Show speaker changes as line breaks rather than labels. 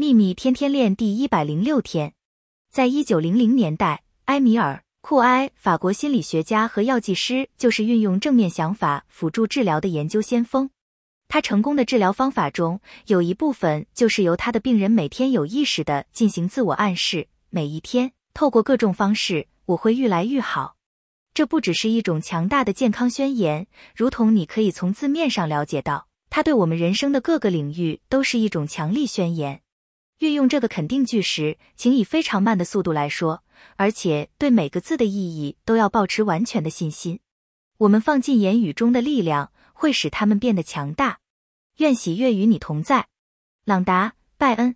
秘密天天练第一百零六天，在一九零零年代，埃米尔·库埃，法国心理学家和药剂师，就是运用正面想法辅助治疗的研究先锋。他成功的治疗方法中有一部分就是由他的病人每天有意识的进行自我暗示：每一天，透过各种方式，我会愈来愈好。这不只是一种强大的健康宣言，如同你可以从字面上了解到，它对我们人生的各个领域都是一种强力宣言。运用这个肯定句时，请以非常慢的速度来说，而且对每个字的意义都要保持完全的信心。我们放进言语中的力量会使他们变得强大。愿喜悦与你同在，朗达·拜恩。